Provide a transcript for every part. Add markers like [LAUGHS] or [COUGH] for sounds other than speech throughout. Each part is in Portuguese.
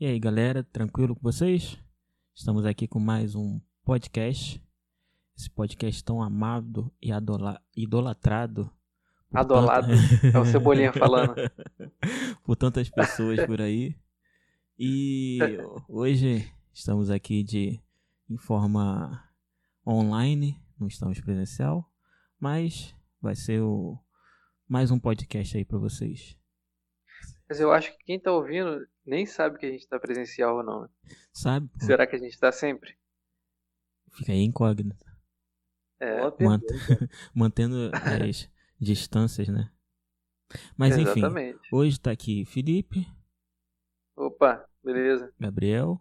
E aí, galera, tranquilo com vocês? Estamos aqui com mais um podcast. Esse podcast tão amado e adola- idolatrado. Adolado. É o Cebolinha [LAUGHS] falando. por tantas pessoas por aí. E hoje estamos aqui de em forma online, não estamos presencial, mas vai ser o mais um podcast aí pra vocês. Mas eu acho que quem tá ouvindo nem sabe que a gente tá presencial ou não. né? Sabe? pô? Será que a gente tá sempre? Fica aí incógnito. É, Mant- [LAUGHS] mantendo as [LAUGHS] distâncias, né? Mas enfim, exatamente. hoje tá aqui Felipe, Opa, beleza. Gabriel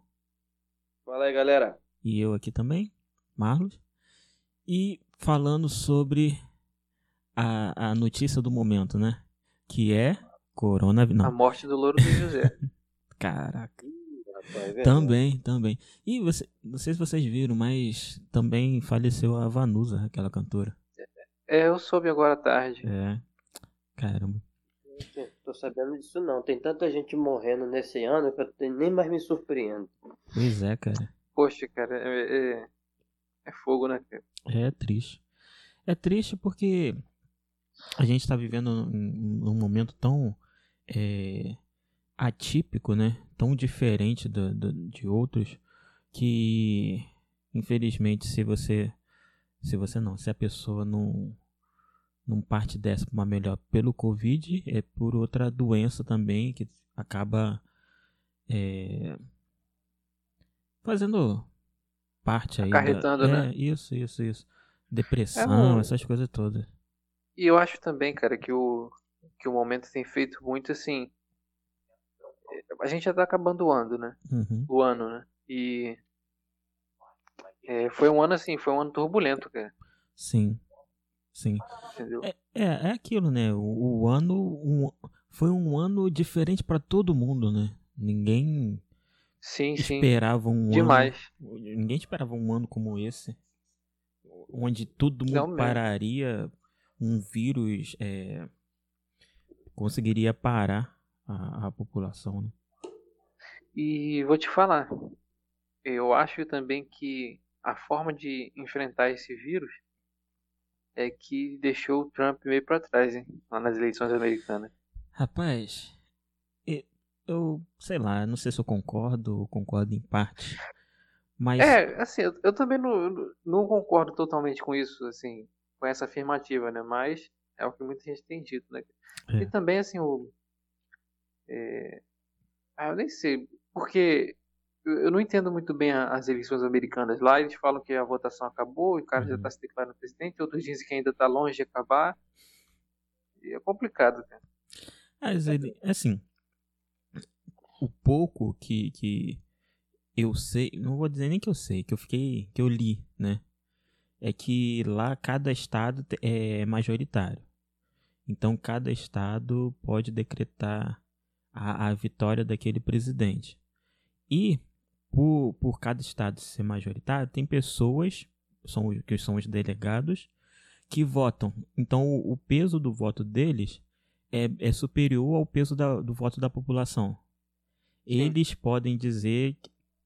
Fala aí, galera. e eu aqui também, Marlos. E falando sobre a, a notícia do momento, né? Que é coronavírus. A morte do Louro do José. [LAUGHS] caraca. Rapaz, é verdade. Também, também. E você, não sei se vocês viram, mas também faleceu a Vanusa, aquela cantora. É, eu soube agora à tarde. É. Caramba. Não Tô sabendo disso não. Tem tanta gente morrendo nesse ano que eu nem mais me surpreendo. Pois é, cara. Poxa, cara, é, é, é fogo, né? cara? É triste. É triste porque a gente está vivendo um, um momento tão é, atípico, né? Tão diferente do- do- de outros que, infelizmente, se você, se você não, se a pessoa não, não parte dessa para uma melhor pelo Covid, é por outra doença também que acaba é, fazendo parte aí. da- Acarretando, é, né? Isso, isso, isso. Depressão, um- essas coisas todas. E eu acho também, cara, que o, que o momento tem feito muito assim. A gente já tá acabando o ano, né? Uhum. O ano, né? E. é, foi um ano assim, foi um ano turbulento, cara. Sim. Sim. É, é, é aquilo, né? O, o ano um- foi um ano diferente para todo mundo, né? Ninguém Sim, sim. esperava um Demais. ano. Ninguém esperava um ano como esse, onde todo mundo Não pararia, um vírus é, conseguiria parar a, a população, né? E vou te falar, eu acho também que a forma de enfrentar esse vírus é que deixou o Trump meio pra trás, hein? Lá nas eleições americanas. Rapaz, eu sei lá, não sei se eu concordo ou concordo em parte, mas É, assim, eu, eu também não, não- não concordo totalmente com isso, assim, com essa afirmativa, né? Mas é o que muita gente tem dito, né? É. E também, assim, o. é, Ah, eu nem sei, porque eu não entendo muito bem as eleições americanas. Lá eles falam que a votação acabou e o cara já Uhum. está se declarando presidente, outros dizem que ainda está longe de acabar. E é complicado, cara. Mas ele, assim, o pouco que, que eu sei, não vou dizer nem que eu sei, que eu fiquei, que eu li, né? É que lá cada estado é majoritário. Então cada estado pode decretar a, a vitória daquele presidente. E por, por cada estado ser majoritário, tem pessoas, são, que são os delegados, que votam. Então o, o peso do voto deles é, é superior ao peso da- do voto da população. Eles podem dizer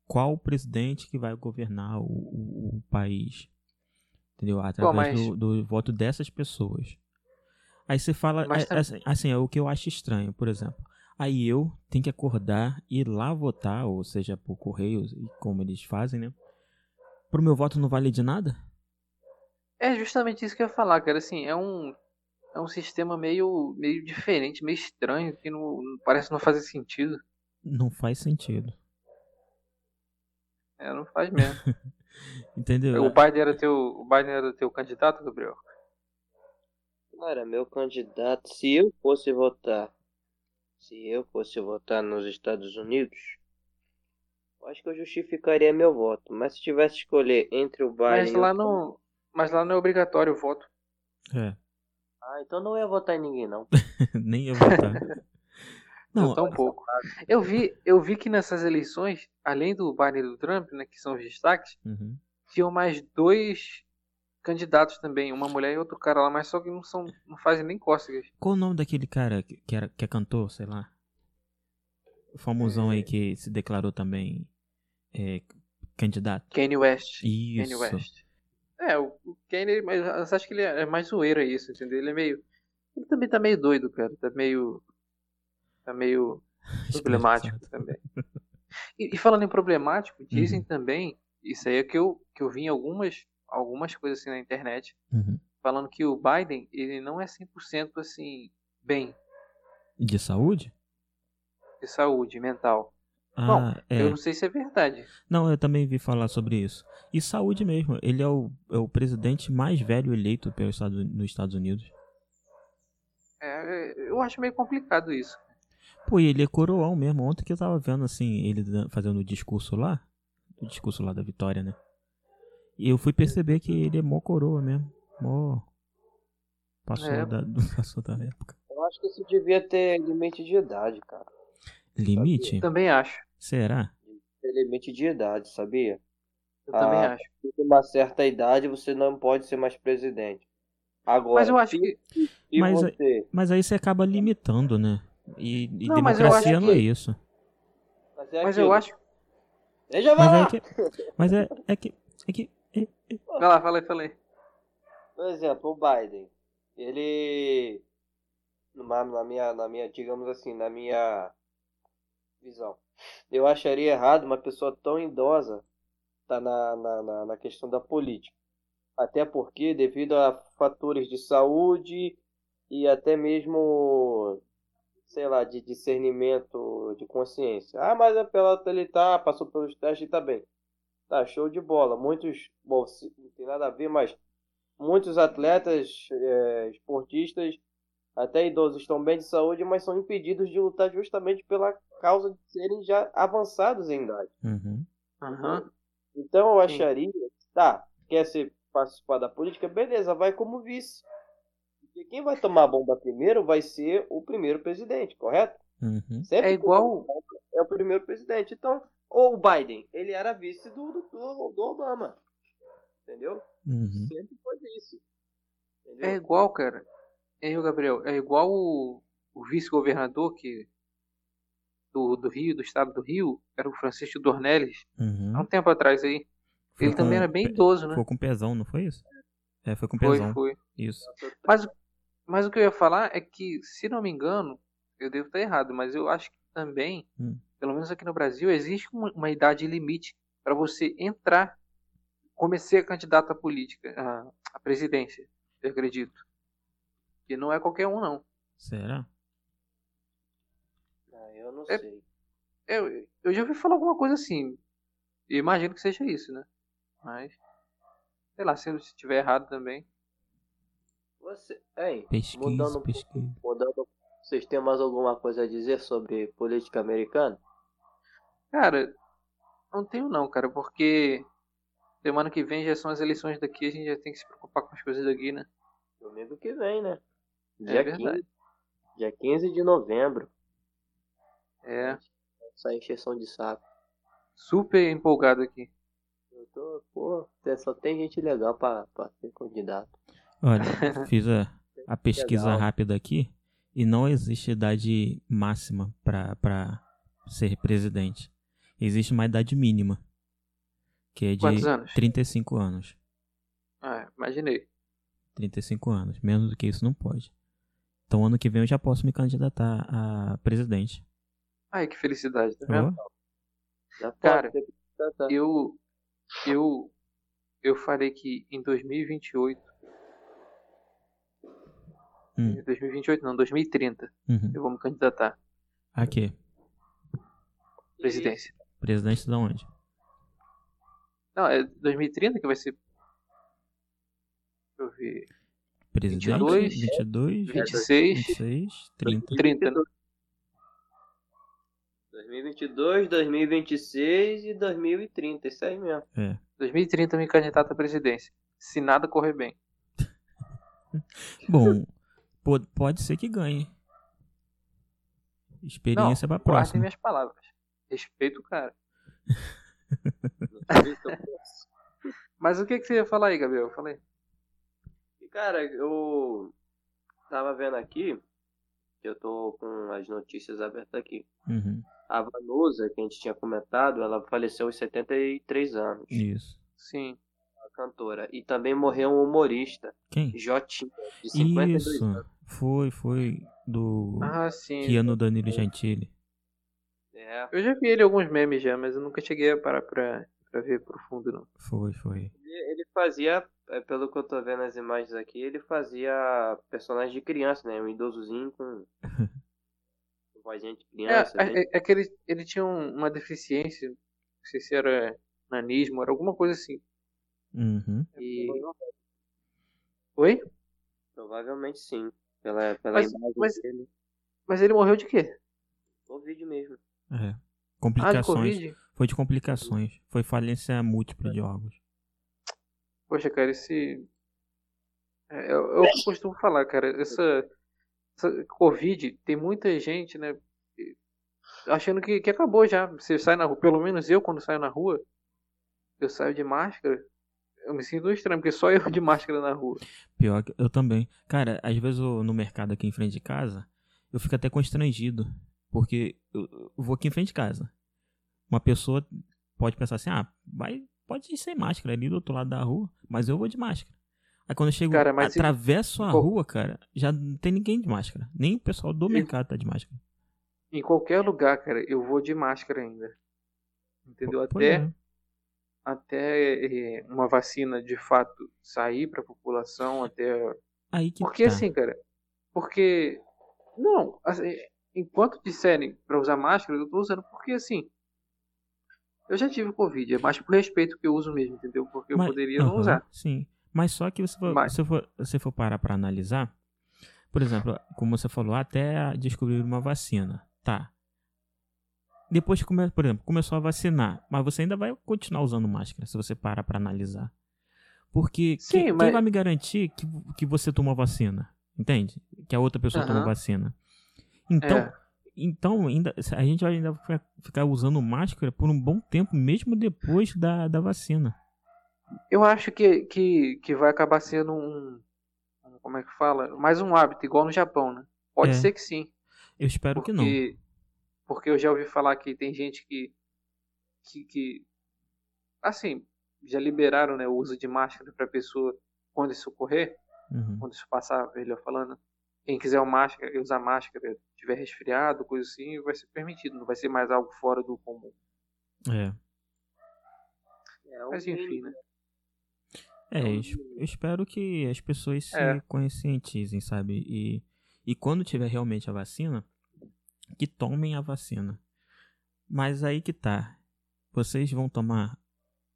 qual presidente que vai governar o, o- o país. Entendeu? Através mas- do, do voto dessas pessoas. Aí você fala. Mas assim, assim, é o que eu acho estranho, por exemplo. Aí eu tenho que acordar e ir lá votar, ou seja, por correio, e como eles fazem, né? Pro meu voto não vale de nada? É justamente isso que eu ia falar, cara. Assim, é um, é um sistema meio, meio diferente, meio estranho, que não, não- parece não fazer sentido. Não faz sentido. É, não faz mesmo. [LAUGHS] Entendeu? o Biden era teu, o Biden era teu candidato, Gabriel? Cara, meu candidato, se eu fosse votar, se eu fosse votar nos Estados Unidos, eu acho que eu justificaria meu voto. Mas se tivesse que escolher entre o Biden Mas e o lá Trump- não, mas lá não é obrigatório o voto. É, Ah, então não ia votar em ninguém, não. [LAUGHS] nem eu votar. Não, Não, tão pouco. Eu vi, eu vi que nessas eleições, além do Biden e do Trump, né, que são os destaques, uhum. tinham mais dois candidatos também, uma mulher e outro cara lá, mas só que não são, não fazem nem cócegas. Qual o nome daquele cara que, que, era, que é cantor, sei lá? O famosão aí que se declarou também é, candidato. Kanye West. Isso. Kanye West. É, o o Kanye, mas acho que ele é mais zoeira isso, entendeu? Ele é meio. Ele também tá meio doido, cara. Tá meio. Tá meio [LAUGHS] problemático também. E, e falando em problemático, dizem Uhum. também, isso aí é que eu, que eu vi em algumas, algumas coisas assim na internet, Uhum. falando que o Biden, ele não é 100% assim, bem De saúde? de saúde mental. Ah, Bom, é. Eu não sei se é verdade. Não, eu também vi falar sobre isso. E saúde mesmo. Ele é o, é o presidente mais velho eleito pelos Estados, nos Estados Unidos. É, eu acho meio complicado isso. Pô, e ele é coroão mesmo. Ontem que eu tava vendo, assim, ele fazendo o discurso lá. O discurso lá da vitória, né? E eu fui perceber que ele é mó coroa mesmo. Mó. Passou, É. da, [LAUGHS] passou da época. Eu acho que isso devia ter limite de idade, cara. Limite? Também acho. Será? Limite de idade, sabia? Eu também Ah, acho. Com uma certa idade você não pode ser mais presidente. Agora, Mas eu acho que. se Mas- você. Mas aí você acaba limitando, né? E, e Não, eu democracia não é que- isso. Mas, é Mas eu acho. Deixa eu! Mas é que. Mas é, é que. É que. Vai lá, falei, falei. Por exemplo, o Biden, ele, numa- na minha, na minha, digamos assim, na minha visão, eu acharia errado uma pessoa tão idosa estar na, na, na, na questão da política. Até porque, devido a fatores de saúde e até mesmo, sei lá, de discernimento de consciência. Ah, mas é pela ele tá, passou pelos testes e tá bem. Tá, show de bola. Muitos, bom, não tem nada a ver, mas muitos atletas, eh, esportistas, até idosos estão bem de saúde, mas são impedidos de lutar justamente pela causa de serem já avançados em idade. Uhum. Aham. Então eu acharia, tá, quer ser participar da política, beleza, vai como vice. Porque quem vai tomar a bomba primeiro vai ser o primeiro presidente, correto? Uhum. Sempre É igual- é o primeiro presidente. Então, ou o Biden, ele era vice do, do, do, Obama. Entendeu? Uhum. Sempre foi vice. Entendeu? É igual, cara. É, Gabriel, é igual o, o vice-governador que do, do Rio, do estado do Rio, era o Francisco Dornelles, Uhum. há um tempo atrás aí. Foi Ele também era bem idoso, né? Foi com pezão, não foi isso? É, foi com Foi, pezão. foi. Isso. Mas, mas o que eu ia falar é que, se não me engano, eu devo estar errado, mas eu acho que também, Hum. Pelo menos aqui no Brasil, existe uma, uma idade limite para você entrar, começar a candidato à política, à, à presidência, eu acredito. E não é qualquer um, não. Será? Ah, eu não É- sei. Eu, eu já ouvi falar alguma coisa assim. E imagino que seja isso, né? Mas, sei lá, se eu estiver errado também. Você, hein, Pesquisa, mudando pesquisa. mudando, vocês têm mais alguma coisa a dizer sobre política americana? Cara, não tenho não, cara, porque semana que vem já são as eleições daqui, a gente já tem que se preocupar com as coisas daqui, né? Domingo que vem, né? É Dia verdade. 15, dia 15 de novembro. É, Essa encheção de saco. super empolgado aqui. Eu tô, pô, só tem gente legal pra, pra ser candidato. Olha, [LAUGHS] fiz a, a pesquisa Legal. rápida aqui e não existe idade máxima pra, pra ser presidente. Existe uma idade mínima, que é de Quantos anos? 35 anos. Ah, imaginei. 35 anos. Menos do que isso não pode. Então ano que vem eu já posso me candidatar a presidente. Ai, que felicidade, tá vendo? Pode Cara. Eu, eu, eu falei que em 2028, Hum. em 2028 não, 2030, uhum. eu vou me candidatar à Aqui. presidência. Presidente de onde? Não, é 2030 que vai ser. Deixa eu ver. Presidente 22, 22, 26, 26, 30. 30, né? 2022, 2026 e 2030. Isso aí mesmo. É. 2030 me candidato à presidência. Se nada correr bem. [LAUGHS] [LAUGHS] Bom, po- pode ser que ganhe. Experiência não, pra guardem próxima. minhas palavras. Respeito o cara. Mas o que, que você ia falar aí, Gabriel? Eu falei. E, Cara, eu tava vendo aqui, que eu tô com as notícias abertas aqui. Uhum. A Vanusa, que a gente tinha comentado, ela faleceu aos 73 anos. Isso. Sim. A cantora. E também morreu um humorista, Quem? Jotinha, de 52 Isso. anos. Foi, foi do Ah, sim. Keanu Danilo Gentili. É. Eu já vi ele em alguns memes já, mas eu nunca cheguei a parar pra, pra ver profundo, não. Foi, foi. Ele, ele fazia, é, pelo que eu tô vendo as imagens aqui, ele fazia personagem de criança, né? Um idosozinho com. [LAUGHS] vozinha de É, criança. né? é, é que ele, ele tinha um- uma deficiência, não sei se era nanismo, era alguma coisa assim. Uhum. E... Oi? Provavelmente sim. Pela, pela Mas- imagem mas- dele. Mas ele morreu de quê? Covid mesmo. É. Ah, de Complicações. Covid? foi de complicações. Foi falência múltipla de órgãos. Poxa, cara, esse. É, é o que eu costumo falar, cara. Essa, essa Covid, tem muita gente, né? Achando que, que acabou já. Você sai na rua, pelo menos eu, quando saio na rua, eu saio de máscara. Eu me sinto estranho, porque só [LAUGHS] eu de máscara na rua. Pior que eu também. Cara, às vezes eu, no mercado aqui em frente de casa, eu fico até constrangido. Porque eu, vou aqui em frente de casa. Uma pessoa pode pensar assim, ah, vai, pode ir sem máscara ali do outro lado da rua, mas eu vou de máscara. Aí quando eu chego, Cara, mas se- atravesso a Pô. rua, cara, já não tem ninguém de máscara. Nem o pessoal do mercado tá de máscara. Em qualquer lugar, cara, eu vou de máscara ainda. Entendeu? Pois Até, é. até eh, uma vacina de fato sair pra população, até Aí que Porque tá. assim, cara, porque não, assim, enquanto disserem pra usar máscara, eu tô usando porque assim, eu já tive covid, é mais por respeito que eu uso mesmo, entendeu? Porque eu Mas- poderia não aham, usar. Sim. Mas só que você for, Mas- se for, você for parar pra analisar, por exemplo, como você falou, até descobrir uma vacina. Tá. Depois que come, por exemplo, começou a vacinar, mas você ainda vai continuar usando máscara se você parar pra analisar. Porque Sim, quem, quem mas- vai me garantir que, que você tomou vacina? Entende? Que a outra pessoa tomou Aham. vacina. Então, É. então ainda, a gente vai ainda ficar- usando máscara por um bom tempo, mesmo depois da, da vacina. Eu acho que, que, que vai acabar sendo um, como é que fala? Mais um hábito, igual no Japão, né? Pode É. ser que sim. Eu espero que não. Porque, porque eu já ouvi falar que tem gente que, que, que assim, já liberaram né, o uso de máscara para pessoa quando isso ocorrer, Uhum. quando isso passar, melhor falando. Quem quiser uma máscara, usar máscara, tiver resfriado, coisa assim, vai ser permitido, não vai ser mais algo fora do comum. É. É, o Mas enfim, né? É, eu, es- eu espero que as pessoas se É. conscientizem, sabe? E, e quando tiver realmente a vacina, que tomem a vacina. Mas aí que tá. Vocês vão tomar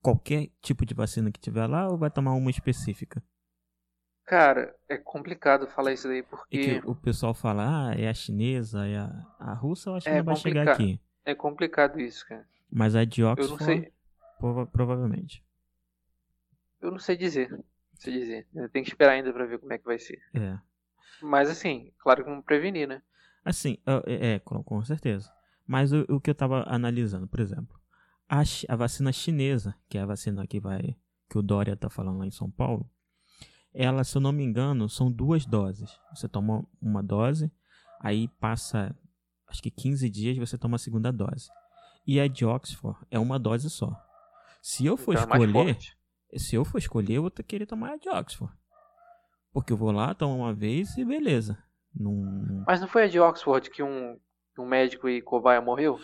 qualquer tipo de vacina que tiver lá ou vai tomar uma específica? Cara, é complicado falar isso daí E porque que o pessoal fala, ah, é a chinesa, é a, a russa, eu acho que É não vai chegar aqui. é complicado isso, cara. Mas a de Eu não Oxford, sei, prova- provavelmente. eu não sei dizer, não sei dizer. Eu tenho que esperar ainda pra ver como é que vai ser. É. Mas assim, claro que vamos prevenir, né? Assim, é, é, com, com certeza. Mas o, o que eu tava analisando, por exemplo, a, a vacina chinesa, que é a vacina que vai que o Dória tá falando lá em São Paulo, ela, se eu não me engano, são duas doses. Você toma uma dose, aí passa acho que 15 dias você toma a segunda dose. E a de Oxford é uma dose só. Se eu for Então é escolher, forte. se eu for escolher, eu vou querer tomar a de Oxford. Porque eu vou lá, tomo uma vez e beleza. Não, não Mas não foi a de Oxford que um, um médico e cobaia morreu?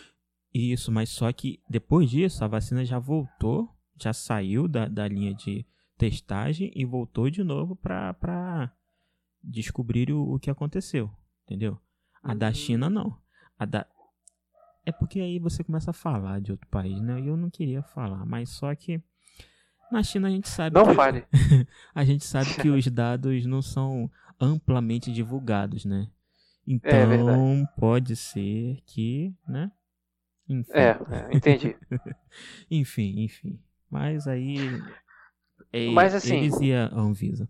Isso, mas só que depois disso a vacina já voltou, já saiu da, da linha de testagem e voltou de novo pra, pra descobrir o, o que aconteceu, entendeu? A da Hum. China não. A da... É porque aí você começa a falar de outro país, né? E eu não queria falar, mas só que na China a gente sabe Não que, fale. [LAUGHS] a gente sabe que os dados não são amplamente divulgados, né? Então É verdade. pode ser que, né? Enfim. É, é, entendi. [LAUGHS] Enfim, enfim. Mas aí. É, Mas, assim- Eles e a Anvisa.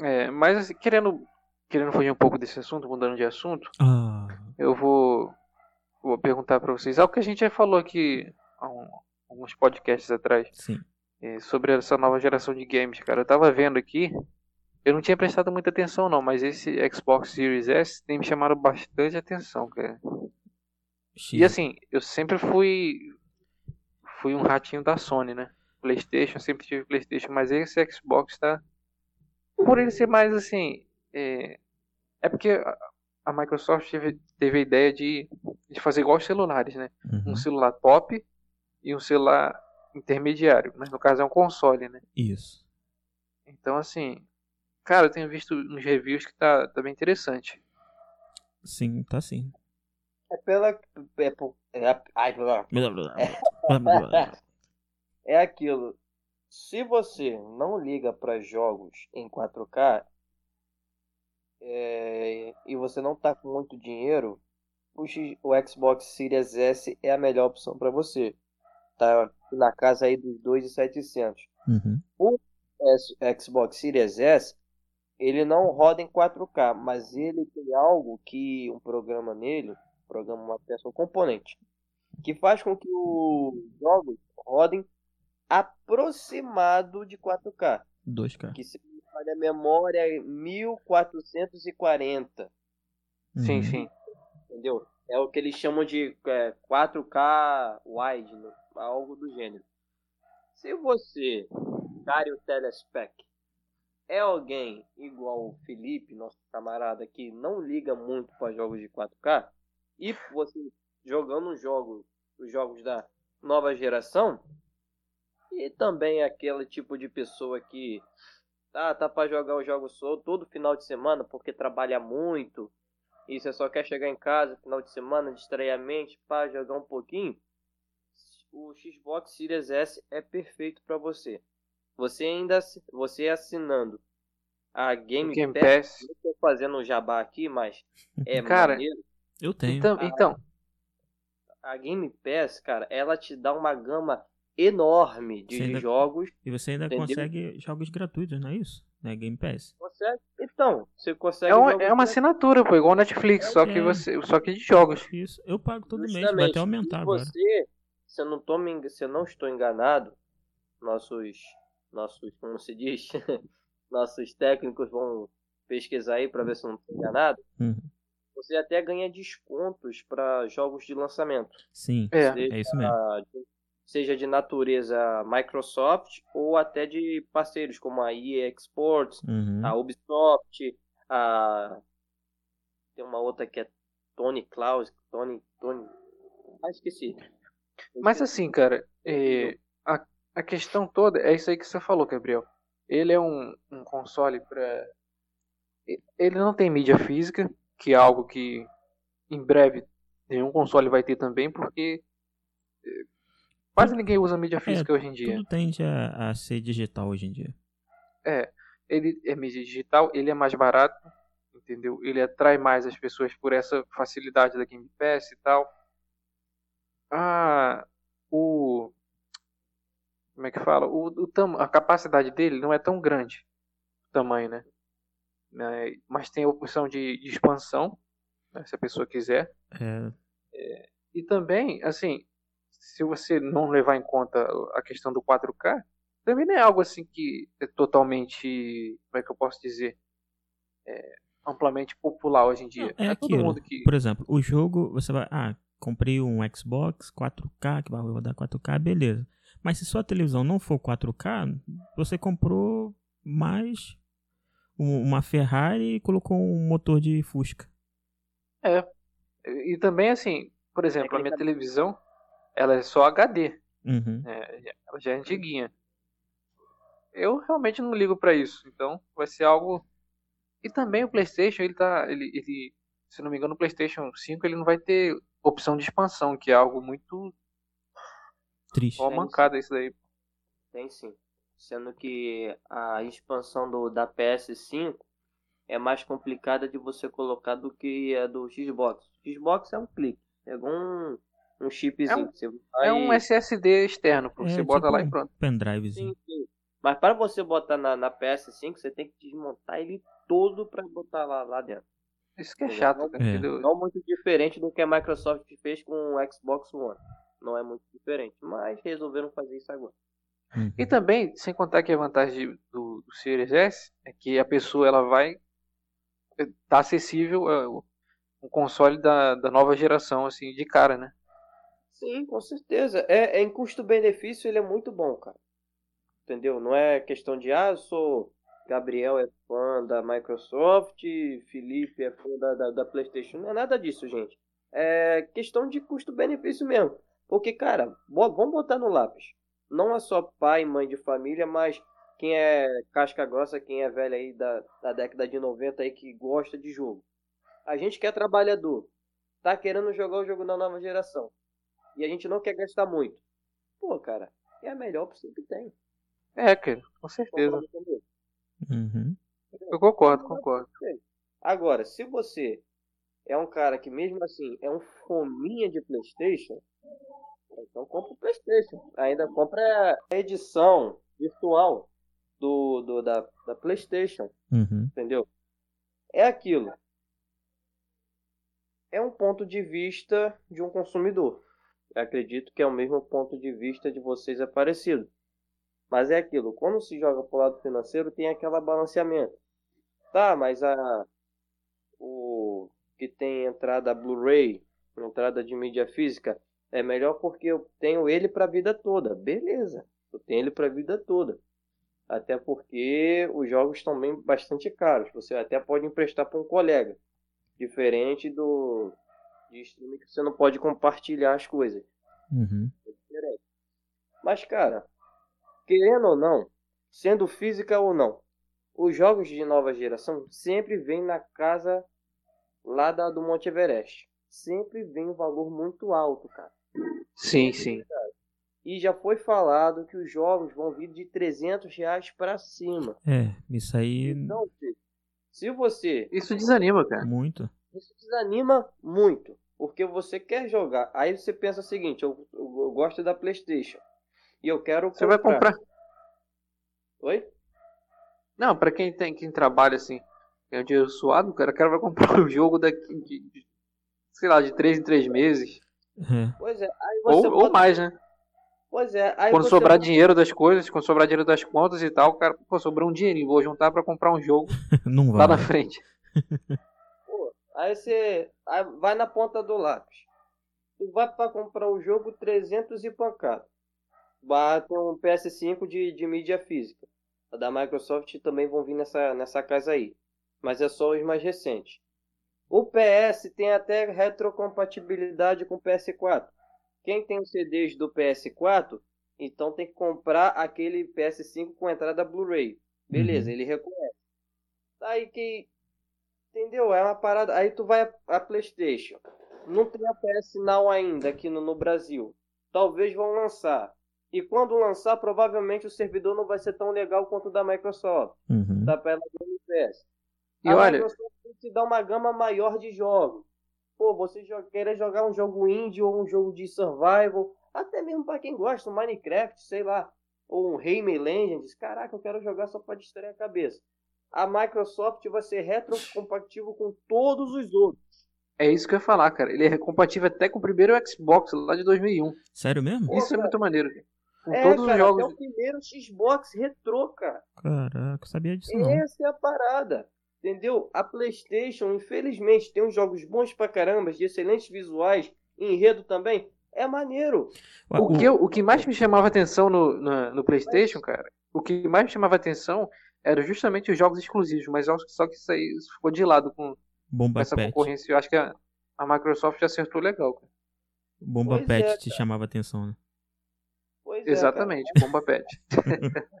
É, mas assim, querendo, querendo fugir um pouco desse assunto, mudando de assunto, Ah, eu vou, vou perguntar pra vocês algo que a gente já falou aqui há um- alguns podcasts atrás. sim. é, sobre essa nova geração de games, cara. Eu tava vendo aqui, eu não tinha prestado muita atenção não, mas esse Xbox Series S tem me chamado bastante atenção, cara. X- E assim, eu sempre fui fui um ratinho da Sony, né? PlayStation, sempre tive PlayStation, mas esse Xbox tá por ele ser mais assim, é, é porque a- a Microsoft teve, teve a ideia de, de fazer igual os celulares, né? Uhum. Um celular top e um celular intermediário, mas no caso é um console, né? Isso. Então assim, cara, eu tenho visto uns reviews que tá, tá bem interessante. Sim, tá sim. É pela. É, por- é, ai, blá. Blá, blá, blá, blá, blá. [LAUGHS] É aquilo. Se você não liga para jogos em 4K é, e você não tá com muito dinheiro, o, X- o Xbox Series S é a melhor opção para você. Tá na casa aí dos 2.700. Uhum. S- Xbox Series S, ele não roda em 4K, mas ele tem algo que um programa nele, programa uma peça, um componente, que faz com que os jogos rodem aproximado de 4K, 2K. que se falha a memória é 1440, Sim, Uhum. sim. entendeu? É o que eles chamam de é, 4K wide, né? algo do gênero. Se você, Cario Telespec, é alguém igual o Felipe, nosso camarada que não liga muito para jogos de 4K, e você jogando um jogo, os jogos da nova geração, e também aquele tipo de pessoa que tá, tá para jogar os jogos só todo final de semana porque trabalha muito, e você só quer chegar em casa final de semana, distrair a mente para jogar um pouquinho, o Xbox Series S é perfeito para você. Você ainda você assinando a Game, Game Pass, Pass. não tô fazendo um jabá aqui, mas é [LAUGHS] Cara, maneiro. Eu tenho. Então, então, A Game Pass, cara, ela te dá uma gama enorme de, Você de ainda- jogos. E você ainda Entendeu? consegue jogos gratuitos, não é isso? Né? Game Pass. Consegue? Então, você consegue é uma, jogos é uma assinatura, pô, igual Netflix, só que É. você, só que de jogos. Isso. Eu pago todo mês, vai até aumentar E agora. Você, se eu não tô se eu não estou enganado, nossos, nossos, como se diz, [LAUGHS] nossos técnicos vão pesquisar aí para ver se eu não estou enganado. Uhum. Você até ganha descontos para jogos de lançamento, Sim, É. é isso mesmo. Seja de natureza Microsoft ou até de parceiros como a EA Exports, Uhum. a Ubisoft, a tem uma outra que é Tony Klaus, Tony, Tony, ah, esqueci. Mas assim, cara, é, a, a questão toda é isso aí que você falou, Gabriel. Ele é um, um console para. Ele não tem mídia física, que é algo que em breve nenhum console vai ter também, porque quase ninguém usa mídia física hoje em dia. Tudo tende a, a ser digital hoje em dia. Ele é mídia digital, ele é mais barato, entendeu? Ele atrai mais as pessoas por essa facilidade da Game Pass e tal. Ah, o como é que fala? O, o tam, a capacidade dele não é tão grande, o tamanho, né? Né, Mas tem a opção de, de expansão, né, se a pessoa quiser. É, E também, assim, se você não levar em conta a questão do 4K, também não é algo assim que é totalmente, como é que eu posso dizer, é, amplamente popular hoje em dia. Não, é todo aquilo. mundo que Por exemplo, o jogo, você vai. Ah, comprei um Xbox 4K, que vai rodar 4K, beleza. Mas se sua televisão não for 4K, você comprou mais um- uma Ferrari e colocou um motor de Fusca. e também assim, por exemplo, a minha televisão, ela é só HD, Uhum. né? Ela já é antiguinha. Eu realmente não ligo pra isso, então vai ser algo. E também o PlayStation, ele tá, ele, ele, se não me engano, o PlayStation 5 ele não vai ter opção de expansão, que é algo muito Triste. Ó, mancada isso daí. Tem sim. Sendo que a expansão do, da PS5 é mais complicada de você colocar do que a do Xbox. Xbox é um clique. Pegou um, um chipzinho. É um- que você vai... É um SSD externo. É, você bota tipo lá e um pronto. Pendrivezinho. Sim, sim. Mas para você botar na, na PS5, você tem que desmontar ele todo para botar lá, lá dentro. Isso que é chato, cara, É. entendeu? Não muito diferente do que a Microsoft fez com o Xbox One. Não é muito diferente. Mas resolveram fazer isso agora. Uhum. E também, sem contar que a vantagem do, do Series S é que a pessoa ela vai tá acessível, é, o, um console da, da nova geração, assim, de cara, né? Sim, com certeza. É, é em custo-benefício ele é muito bom, cara. Entendeu? Não é questão de, ah, eu sou. Gabriel é fã da Microsoft, Felipe é fã da, da, da PlayStation. Não é nada disso, gente. É questão de custo-benefício mesmo. Porque, cara, vamos botar no lápis. Não é só pai e mãe de família, mas quem é casca grossa, quem é velho aí da, da década de 90 aí que gosta de jogo. A gente que é trabalhador, tá querendo jogar o jogo da nova geração. E a gente não quer gastar muito. Pô, cara, é a melhor opção que tem. É, cara, com certeza. Uhum. Eu concordo, concordo. Agora, se você é um cara que mesmo assim é um fominha de Playstation, então compra o Playstation. Ainda compra a edição virtual do, do da, da Playstation. Uhum. Entendeu? É aquilo. É um ponto de vista de um consumidor. Acredito que é o mesmo ponto de vista de vocês é parecido. Mas é aquilo, quando se joga pro lado financeiro, tem aquela balanceamento. Tá, mas a o que tem entrada Blu-ray, entrada de mídia física, é melhor porque eu tenho ele para a vida toda. Beleza, eu tenho ele para a vida toda. Até porque os jogos estão bem bastante caros. Você até pode emprestar para um colega. Diferente do de streaming que você não pode compartilhar as coisas. Uhum. É diferente. Mas, cara, querendo ou não, sendo física ou não, os jogos de nova geração sempre vêm na casa lá da, do Monte Everest. Sempre vem um valor muito alto, cara. Sim, sim. E já foi falado que os jogos vão vir de 300 reais pra cima. É, isso aí. Então, se você. Isso desanima, cara. Muito. Isso desanima muito. Porque você quer jogar. Aí você pensa o seguinte: eu, eu, eu gosto da PlayStation. E eu quero. Você vai comprar. Oi? Não, pra quem tem quem trabalha assim, é um dinheiro suado, cara, o cara vai comprar [LAUGHS] um jogo daqui de, de sei lá, de 3 em 3 meses. É. Pois é. Aí você Ou, bota- ou mais, né? Pois é. Aí Quando você sobrar bota- dinheiro das coisas, quando sobrar dinheiro das contas e tal, o cara, pô, sobrou um dinheirinho, vou juntar pra comprar um jogo [LAUGHS] Não lá vai. na frente. [LAUGHS] Aí você aí vai na ponta do lápis. Tu vai pra comprar o jogo 300 e pancada. Bate um PS5 de, de mídia física. A da Microsoft também vão vir nessa, nessa casa aí. Mas é só os mais recentes. O PS tem até retrocompatibilidade com o PS4. Quem tem os CDs do PS4, então tem que comprar aquele PS5 com entrada Blu-ray. Beleza, Uhum. ele reconhece. Aí que Entendeu? É uma parada. Aí tu vai a, a PlayStation. Não tem a PS Now ainda aqui no, no Brasil. Talvez vão lançar. E quando lançar, provavelmente o servidor não vai ser tão legal quanto o da Microsoft. Uhum. Da Pela do PS. E a olha- Microsoft te dá uma gama maior de jogos. Pô, você querer jogar um jogo indie ou um jogo de survival, até mesmo para quem gosta, um Minecraft, sei lá, ou um Rayman Legends, caraca, eu quero jogar só para distrair a cabeça. A Microsoft vai ser retrocompatível com todos os outros. É isso que eu ia falar, cara. Ele é compatível até com o primeiro Xbox lá de 2001. Sério mesmo? Pô, Isso é cara. muito maneiro. Com é, todos cara, os jogos. até o primeiro Xbox retrô, cara. Caraca, eu sabia disso não. Essa é a parada. Entendeu? A PlayStation, infelizmente, tem uns jogos bons pra caramba, de excelentes visuais, enredo também. É maneiro. O que, eu- o que mais me chamava atenção no, na- no PlayStation, cara, o que mais me chamava atenção eram justamente os jogos exclusivos, mas eu acho que só que isso aí ficou de lado com, Bomba essa Pet. concorrência. Eu acho que a, a Microsoft acertou legal, cara. Bomba Pois Pet é, te chamava atenção, né? Pois é, Exatamente, [LAUGHS] Bomba Pet. [LAUGHS]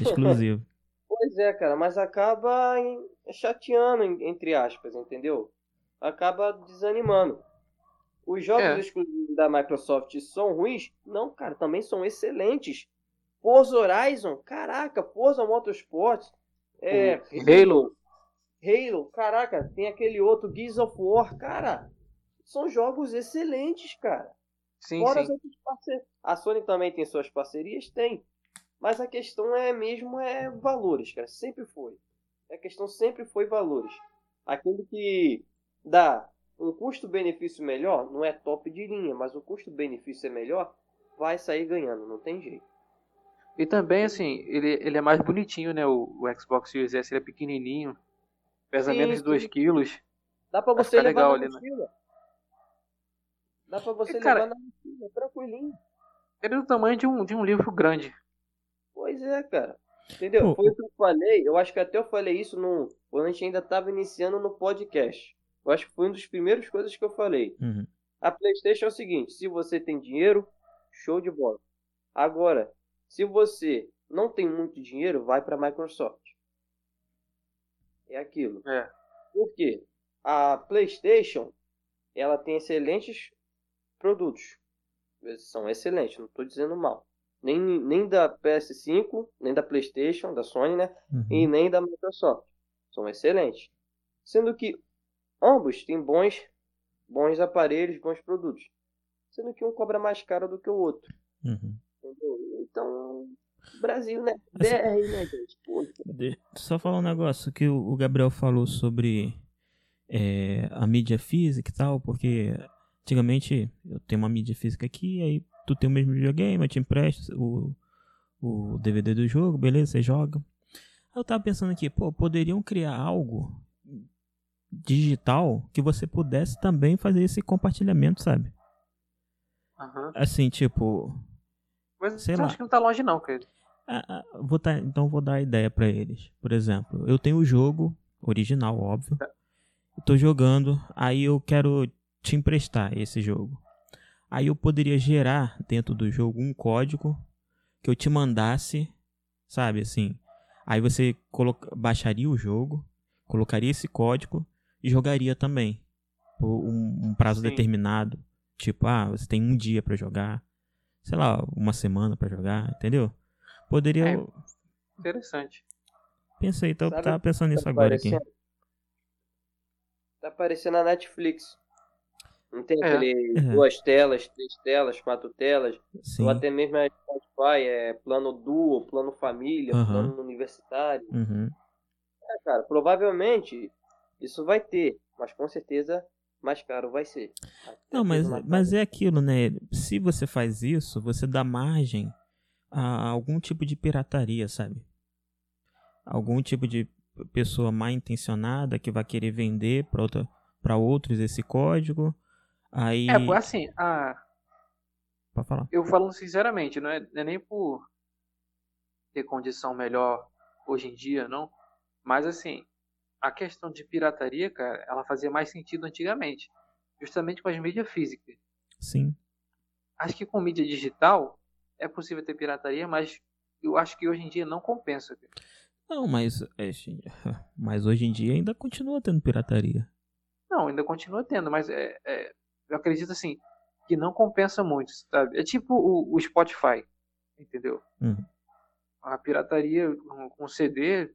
Exclusivo. Pois é, cara, mas acaba chateando, entre aspas, entendeu? Acaba desanimando. Os jogos É. exclusivos da Microsoft são ruins? Não, cara, também são excelentes. Forza Horizon, caraca, Forza Motorsport, é, Halo. Halo, caraca, tem aquele outro Gears of War, cara. São jogos excelentes, cara. Sim, Fora sim. A Sony também tem suas parcerias? Tem. Mas a questão é mesmo é valores, cara. Sempre foi. A questão sempre foi valores. Aquele que dá um custo-benefício melhor, não é top de linha, mas o custo-benefício é melhor, vai sair ganhando, não tem jeito. E também, assim, ele, ele é mais bonitinho, né? O, o Xbox Series S ele é pequenininho, pesa Sim, menos de 2 sim. quilos. Dá pra você ficar levar legal na ali, né? mochila. Dá pra você E, cara- levar na mochila, tranquilinho. Ele é do tamanho de um, de um livro grande. Pois é, cara. Entendeu? Pô, Foi o que eu falei. Eu acho que até eu falei isso no, quando a gente ainda tava iniciando no podcast. Eu acho que foi uma das primeiras coisas que eu falei. Uhum. A PlayStation é o seguinte: se você tem dinheiro, show de bola. Agora, se você não tem muito dinheiro, vai para a Microsoft. É aquilo. É. Por quê? A PlayStation, ela tem excelentes produtos. Eles são excelentes, não estou dizendo mal. Nem, nem da PS5, nem da PlayStation, da Sony, né? Uhum. E nem da Microsoft. São excelentes. Sendo que ambos têm bons, bons aparelhos, bons produtos. Sendo que um cobra mais caro do que o outro. Uhum. Então, Brasil, né? BR, né, gente? De- Só falar um negócio que o Gabriel falou sobre é, a mídia física e tal, porque antigamente eu tenho uma mídia física aqui, aí tu tem o mesmo videogame, eu te empresto o, o DVD do jogo, beleza, você joga. Aí eu tava pensando aqui, pô, poderiam criar algo digital que você pudesse também fazer esse compartilhamento, sabe? Aham. Assim, tipo, Mas Sei lá. acho que não tá longe não, cara. Ah, ah, vou tá, então vou dar a ideia pra eles. Por exemplo, eu tenho o jogo original, óbvio. Eu tô jogando, aí eu quero te emprestar esse jogo. Aí eu poderia gerar dentro do jogo um código que eu te mandasse, sabe assim. Aí você coloca, baixaria o jogo, colocaria esse código e jogaria também por um, um prazo Sim. determinado. Tipo, ah, você tem um dia pra jogar, sei lá, uma semana pra jogar, entendeu? Poderia. É. Interessante. Pensei, então eu Sabe tava pensando nisso Tá agora aqui. Tá aparecendo a Netflix. Não tem É. aquele É. duas telas, três telas, quatro telas. Sim. Ou até mesmo a Spotify, é plano duo, plano família, Aham. plano universitário. Uhum. É, cara, provavelmente isso vai ter, mas com certeza mais caro vai ser. Até Não, mas, mas é aquilo, né? Se você faz isso, você dá margem a algum tipo de pirataria, sabe? Algum tipo de pessoa mal intencionada que vai querer vender para outra, para outros esse código. Aí. É, assim, a, Pode falar. eu falando sinceramente, não é, não é nem por ter condição melhor hoje em dia, não. Mas assim, a questão de pirataria, cara, ela fazia mais sentido antigamente. Justamente com as mídias físicas. Sim. Acho que com mídia digital é possível ter pirataria, mas eu acho que hoje em dia não compensa. cara. Não, mas, é, [LAUGHS] mas hoje em dia ainda continua tendo pirataria. Não, ainda continua tendo, mas é, é- eu acredito assim que não compensa muito, sabe? É tipo o, o Spotify, entendeu? Uhum. A pirataria com, com CD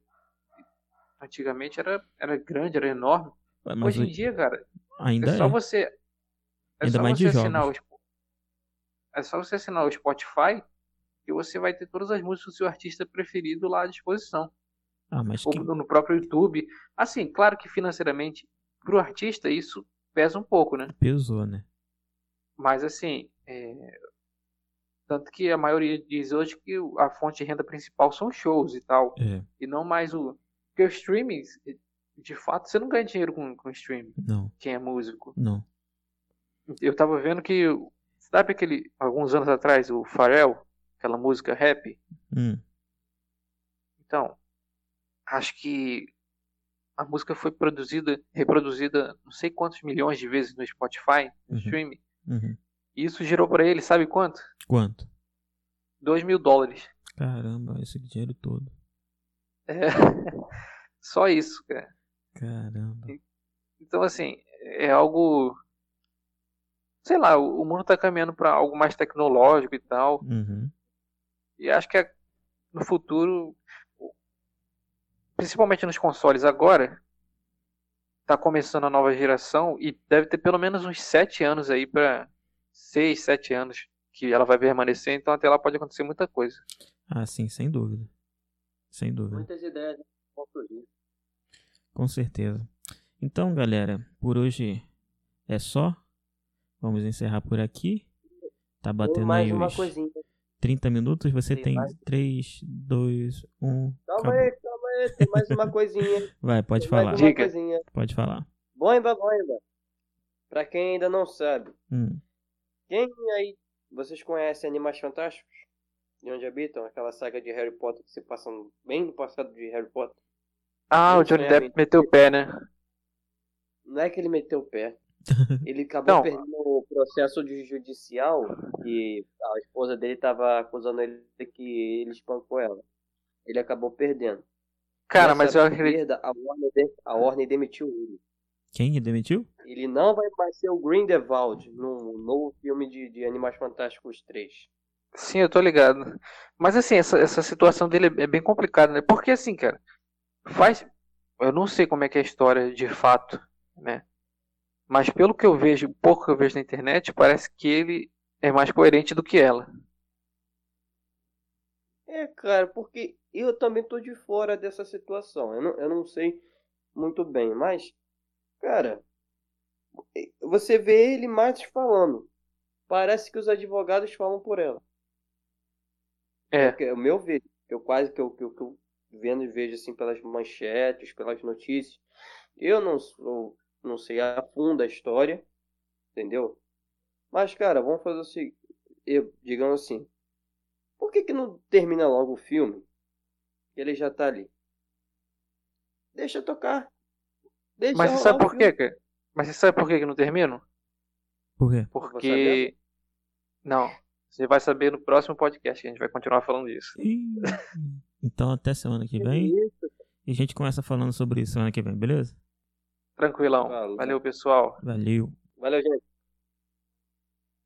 antigamente era, era grande, era enorme. Mas Hoje em hoje- dia, cara, ainda é só é. você é Ainda só mais você de assinar o jogos. Spo- é só você assinar o Spotify que você vai ter todas as músicas do seu artista preferido lá à disposição. Ah, mas ou que- no próprio YouTube. Assim, claro que financeiramente, pro artista, isso pesa um pouco, né? pesou, né? Mas assim, é, tanto que a maioria diz hoje que o- a fonte de renda principal são shows e tal, É, e não mais o. Porque o streaming, de fato, você não ganha dinheiro com, com streaming, não, quem é músico. não. Eu tava vendo que, sabe aquele, alguns anos atrás, o Pharrell, aquela música rap? Hum, Então, acho que a música foi produzida, reproduzida não sei quantos milhões de vezes no Spotify, no Uhum. streaming. uhum. E isso gerou pra ele, sabe quanto? Quanto? 2 mil dólares. Caramba, esse dinheiro todo. É. [LAUGHS] Só isso, cara. Caramba. Então, assim, é algo. Sei lá, o mundo tá caminhando pra algo mais tecnológico e tal. Uhum. E acho que é- no futuro, principalmente nos consoles agora, tá começando a nova geração e deve ter pelo menos uns 7 anos aí pra 6, 7 anos que ela vai permanecer, então até lá pode acontecer muita coisa. Ah, sim, sem dúvida. Sem dúvida. Muitas ideias né? vão surgir. Com certeza. Então, galera, por hoje é só. Vamos encerrar por aqui. Tá batendo mais aí uma os coisinha. 30 minutos. Você Tem tem mais. 3, 2, 1. Calma aí, calma aí, tem mais uma [LAUGHS] coisinha. Vai, pode Tem mais falar. uma Diga. coisinha. Pode falar. Boimba, boimba. Pra quem ainda não sabe, Hum. quem aí vocês conhecem Animais Fantásticos? De onde habitam? Aquela saga de Harry Potter que se passa bem no passado de Harry Potter. Ah, o Johnny. Depp meteu o pé, né? Não é que ele meteu o pé. [LAUGHS] Ele acabou Não. perdendo o processo judicial que a esposa dele estava acusando ele de que ele espancou ela. Ele acabou perdendo. Cara, Nessa mas eu acredito. a Warner, de- a Warner demitiu ele. Quem que demitiu? Ele não vai mais ser o Grindelwald no novo filme de, de Animais Fantásticos 3. Sim, eu tô ligado. Mas assim, essa, essa situação dele é bem complicada, né? Porque assim, cara, faz. Eu não sei como é que é a história de fato, né? Mas pelo que eu vejo, pouco que eu vejo na internet, parece que ele é mais coerente do que ela. É, cara, porque eu também tô de fora dessa situação. Eu não, eu não sei muito bem, mas, cara, você vê ele mais falando. Parece que os advogados falam por ela. É, Porque o meu ver, eu quase que eu, que eu, que eu vendo e vejo assim pelas manchetes, pelas notícias. Eu não sou, não sei a fundo a história, entendeu? Mas, cara, vamos fazer o seguinte, eu, digamos assim, por que que não termina logo o filme? Ele já tá ali. Deixa tocar. Deixa mas você sabe por quê, cara? Mas você sabe por que que não termino? Por quê? Porque. Não. Você vai saber no próximo podcast que a gente vai continuar falando disso. Então até semana que vem. Isso, E a gente começa falando sobre isso semana que vem, beleza? Tranquilão. Valeu, pessoal. Valeu. Valeu, gente.